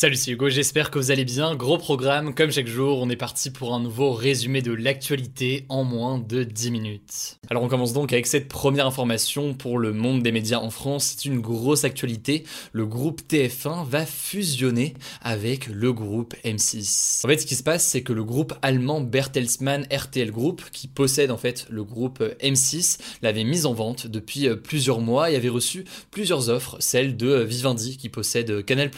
Salut, c'est Hugo, j'espère que vous allez bien. Gros programme, comme chaque jour, on est parti pour un nouveau résumé de l'actualité en moins de 10 minutes. Alors on commence donc avec cette première information pour le monde des médias en France. C'est une grosse actualité. Le groupe TF1 va fusionner avec le groupe M6. En fait, ce qui se passe, c'est que le groupe allemand Bertelsmann RTL Group, qui possède en fait le groupe M6, l'avait mise en vente depuis plusieurs mois et avait reçu plusieurs offres, celle de Vivendi qui possède Canal+,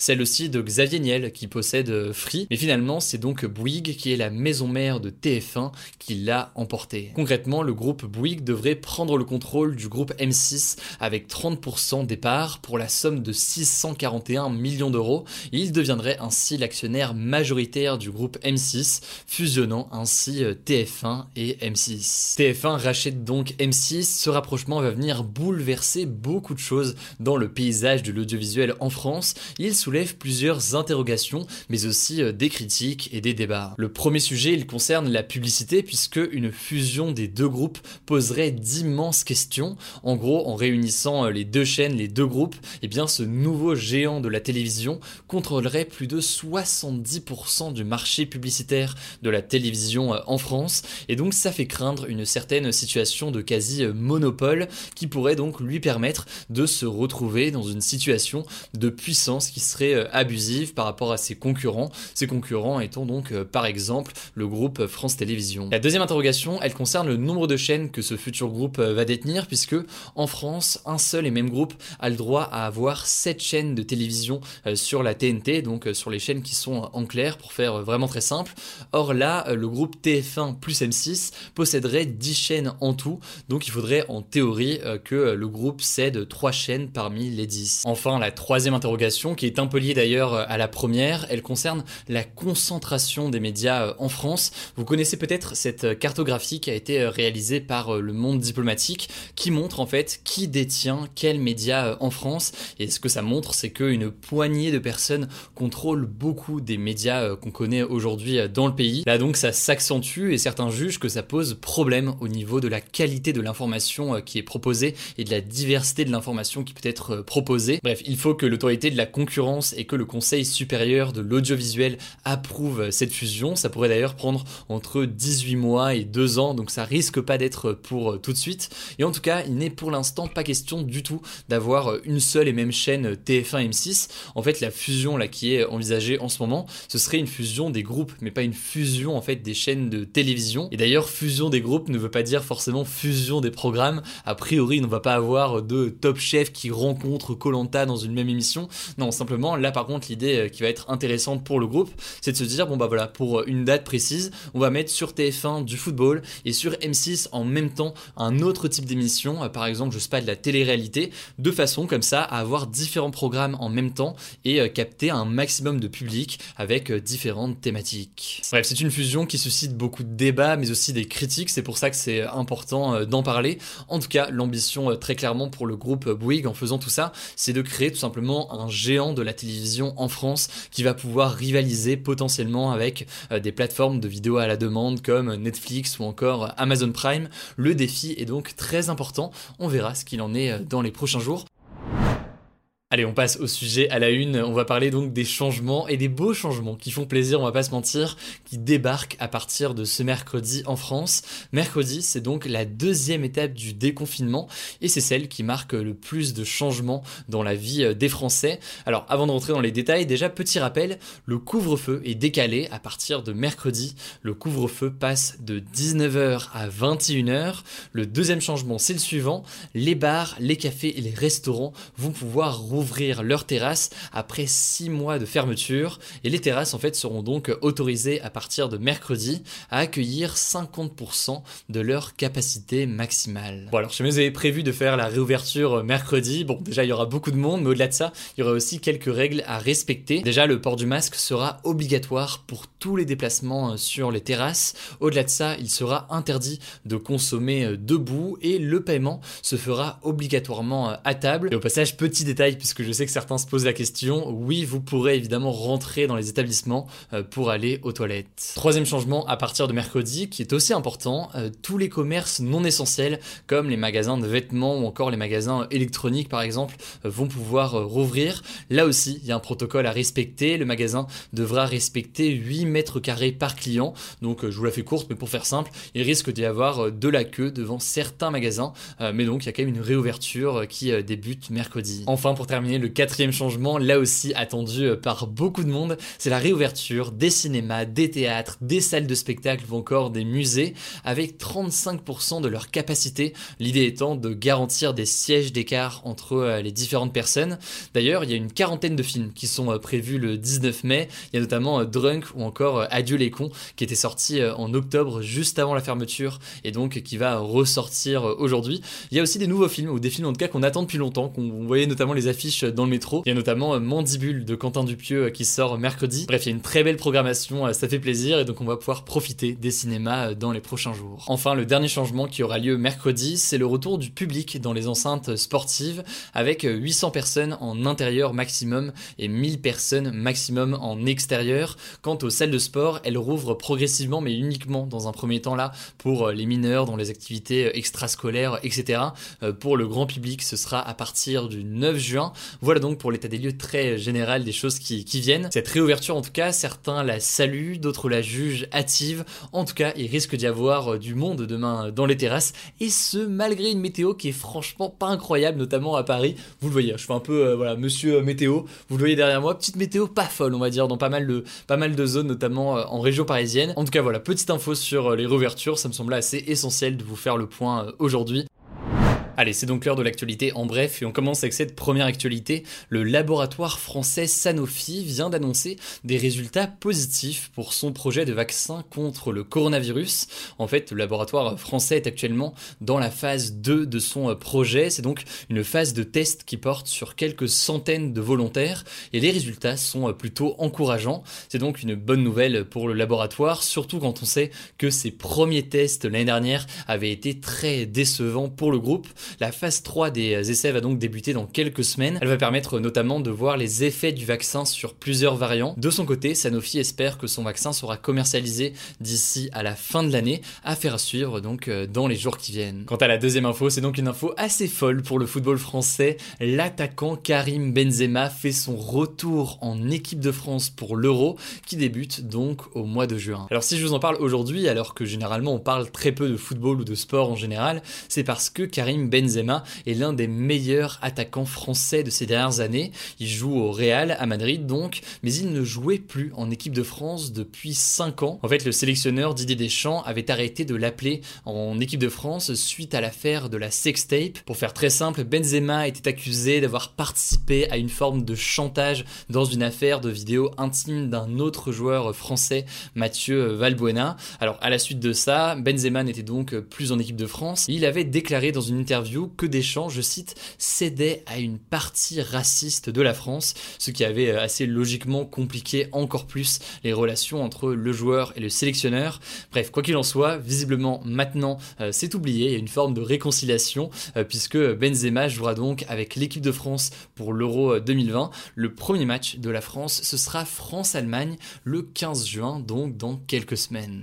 celle aussi de Xavier Niel qui possède Free. Mais finalement, c'est donc Bouygues qui est la maison mère de TF1 qui l'a emporté. Concrètement, le groupe Bouygues devrait prendre le contrôle du groupe M6 avec 30% des parts pour la somme de 641 millions d'euros. Il deviendrait ainsi l'actionnaire majoritaire du groupe M6, fusionnant ainsi TF1 et M6. TF1 rachète donc M6. Ce rapprochement va venir bouleverser beaucoup de choses dans le paysage de l'audiovisuel en France. Il soulève plusieurs plusieurs interrogations, mais aussi des critiques et des débats. Le premier sujet, il concerne la publicité, puisque une fusion des deux groupes poserait d'immenses questions. En gros, en réunissant les deux chaînes, les deux groupes, eh bien, ce nouveau géant de la télévision contrôlerait plus de 70% du marché publicitaire de la télévision en France, et donc ça fait craindre une certaine situation de quasi-monopole qui pourrait donc lui permettre de se retrouver dans une situation de puissance qui serait abusive par rapport à ses concurrents, ses concurrents étant donc euh, par exemple le groupe France Télévisions. La deuxième interrogation, elle concerne le nombre de chaînes que ce futur groupe euh, va détenir puisque en France, un seul et même groupe a le droit à avoir 7 chaînes de télévision euh, sur la TNT, donc sur les chaînes qui sont en clair pour faire vraiment très simple. Or là, le groupe TF1 plus M6 posséderait 10 chaînes en tout, donc il faudrait en théorie que le groupe cède 3 chaînes parmi les 10. Enfin, la troisième interrogation qui est un peu liée d'ailleurs à la première, elle concerne la concentration des médias euh, en France. Vous connaissez peut-être cette cartographie qui a été euh, réalisée par euh, le monde diplomatique qui montre en fait qui détient quels médias en France. Et ce que ça montre, c'est qu'une poignée de personnes contrôlent beaucoup des médias qu'on connaît aujourd'hui dans le pays. Là donc ça s'accentue et certains jugent que ça pose problème au niveau de la qualité de l'information qui est proposée et de la diversité de l'information qui peut être proposée. Bref, il faut que l'autorité de la concurrence et que le Conseil supérieur de l'audiovisuel approuve cette fusion. Ça pourrait d'ailleurs prendre entre 18 mois et 2 ans, donc ça risque pas d'être pour tout de suite. Et en tout cas, il n'est pour l'instant pas question du tout d'avoir une seule et même chaîne TF1 M6. En fait, la fusion là qui est envisagée en ce moment, ce serait une fusion des groupes, mais pas une fusion en fait des chaînes de télévision. Et d'ailleurs, fusion des groupes ne veut pas dire forcément fusion des programmes. A priori, on ne va pas avoir de Top Chef qui rencontre Colanta dans une même émission. Non, simplement là par l'idée euh, qui va être intéressante pour le groupe, c'est de se dire bon bah voilà, pour une date précise, on va mettre sur TF1 du football et sur M6 en même temps un autre type d'émission, euh, par exemple je sais pas de la télé-réalité, de façon comme ça à avoir différents programmes en même temps et euh, capter un maximum de public avec différentes thématiques. Bref, c'est une fusion qui suscite beaucoup de débats mais aussi des critiques, c'est pour ça que c'est important d'en parler. En tout cas, l'ambition très clairement pour le groupe Bouygues en faisant tout ça, c'est de créer tout simplement un géant de la télévision en France qui va pouvoir rivaliser potentiellement avec euh, des plateformes de vidéos à la demande comme Netflix ou encore Amazon Prime. Le défi est donc très important. On verra ce qu'il en est euh, dans les prochains jours. Allez, on passe au sujet à la une. On va parler donc des changements et des beaux changements qui font plaisir, on va pas se mentir, qui débarquent à partir de ce mercredi en France. Mercredi, c'est donc la deuxième étape du déconfinement et c'est celle qui marque le plus de changements dans la vie euh, des Français. Alors, avant de rentrer dans les détails, déjà petit rappel, le couvre-feu est décalé à partir de mercredi. Le couvre-feu passe de 19h à 21h. Le deuxième changement, c'est le suivant. Les bars, les cafés et les restaurants vont pouvoir rouvrir ouvrir leurs terrasses après 6 mois de fermeture et les terrasses en fait seront donc autorisées à partir de mercredi à accueillir 50% de leur capacité maximale. Bon alors je me avais prévu de faire la réouverture mercredi, bon déjà il y aura beaucoup de monde mais au-delà de ça il y aura aussi quelques règles à respecter. Déjà le port du masque sera obligatoire pour tous les déplacements euh, sur les terrasses. Au-delà de ça il sera interdit de consommer euh, debout et le paiement se fera obligatoirement euh, à table. Et au passage petit détail puisque je sais que certains se posent la question, oui, vous pourrez évidemment rentrer dans les établissements euh, pour aller aux toilettes. Troisième changement à partir de mercredi, qui est aussi important, euh, tous les commerces non essentiels, comme les magasins de vêtements ou encore les magasins électroniques par exemple, euh, vont pouvoir rouvrir. Là aussi, il y a un protocole à respecter. Le magasin devra respecter 8 mètres carrés par client. Donc je vous la fais courte, mais pour faire simple, il risque d'y avoir de la queue devant certains magasins. mais donc il y a quand même une réouverture qui débute mercredi. Enfin, pour terminer, le quatrième changement, là aussi attendu euh, par beaucoup de monde, c'est la réouverture des cinémas, des théâtres, des salles de spectacle ou encore des musées avec 35% de leur capacité. L'idée étant de garantir des sièges d'écart entre euh, les différentes personnes. D'ailleurs, il y a une quarantaine de films qui sont euh, prévus le 19 mai. Il y a notamment Drunk ou encore Adieu les cons qui était sorti en octobre juste avant la fermeture et donc qui va ressortir aujourd'hui. Il y a aussi des nouveaux films ou des films en tout cas qu'on attend depuis longtemps, qu'on voyait notamment les affiches dans le métro. Il y a notamment euh, Mandibule de Quentin Dupieux euh, qui sort mercredi. Bref, il y a une très belle programmation, euh, ça fait plaisir et donc on va pouvoir profiter des cinémas dans les prochains jours. Enfin, le dernier changement qui aura lieu mercredi, c'est le retour du public dans les enceintes sportives avec 800 personnes en intérieur maximum et 1000 personnes maximum en extérieur. Quant aux salles de sport, elles rouvrent progressivement mais uniquement dans un premier temps là pour les mineurs dans les activités extrascolaires, etc. Pour le grand public, ce sera à partir du 9 juin. Voilà donc pour l'état des lieux très général des choses qui, viennent. Cette réouverture, en tout cas, certains la saluent, d'autres la jugent hâtive. En tout cas, il risque d'y avoir euh, du monde demain dans les terrasses, et ce malgré une météo qui est franchement pas incroyable, notamment à Paris. Vous le voyez, je fais un peu euh, voilà monsieur euh, météo. Vous le voyez derrière moi, petite météo pas folle, on va dire, dans pas mal de pas mal de zones, notamment en région parisienne. En tout cas, voilà, petite info sur les réouvertures. Ça me semble assez essentiel de vous faire le point aujourd'hui. Allez, c'est donc l'heure de l'actualité en bref et on commence avec cette première actualité. Le laboratoire français Sanofi vient d'annoncer des résultats positifs pour son projet de vaccin contre le coronavirus. En fait, le laboratoire français est actuellement dans la phase 2 de son projet. C'est donc une phase de test qui porte sur quelques centaines de volontaires et les résultats sont plutôt encourageants. C'est donc une bonne nouvelle pour le laboratoire, surtout quand on sait que ses premiers tests l'année dernière avaient été très décevants pour le groupe. La phase 3 des essais va donc débuter dans quelques semaines. Elle va permettre notamment de voir les effets du vaccin sur plusieurs variants. De son côté, Sanofi espère que son vaccin sera commercialisé d'ici à la fin de l'année, à faire suivre donc euh, dans les jours qui viennent. Quant à la deuxième info, c'est donc une info assez folle pour le football français. L'attaquant Karim Benzema fait son retour en équipe de France pour l'Euro qui débute donc au mois de juin. Alors si je vous en parle aujourd'hui, alors que généralement on parle très peu de football ou de sport en général, c'est parce que Karim Benzema est l'un des meilleurs attaquants français de ces dernières années. Il joue au Real à Madrid donc, mais il ne jouait plus en équipe de France depuis 5 ans. En fait, le sélectionneur Didier Deschamps avait arrêté de l'appeler en équipe de France suite à l'affaire de la sextape. Pour faire très simple, Benzema était accusé d'avoir participé à une forme de chantage dans une affaire de vidéo intime d'un autre joueur français, Mathieu Valbuena. Alors à la suite de ça, Benzema n'était donc plus en équipe de France. Il avait déclaré dans une interview que Deschamps, je cite, cédait à une partie raciste de la France, ce qui avait euh, assez logiquement compliqué encore plus les relations entre le joueur et le sélectionneur. Bref, quoi qu'il en soit, visiblement maintenant euh, c'est oublié, il y a une forme de réconciliation euh, puisque Benzema jouera donc avec l'équipe de France pour l'Euro 2020. Le premier match de la France, ce sera France-Allemagne le 15 juin, donc dans quelques semaines.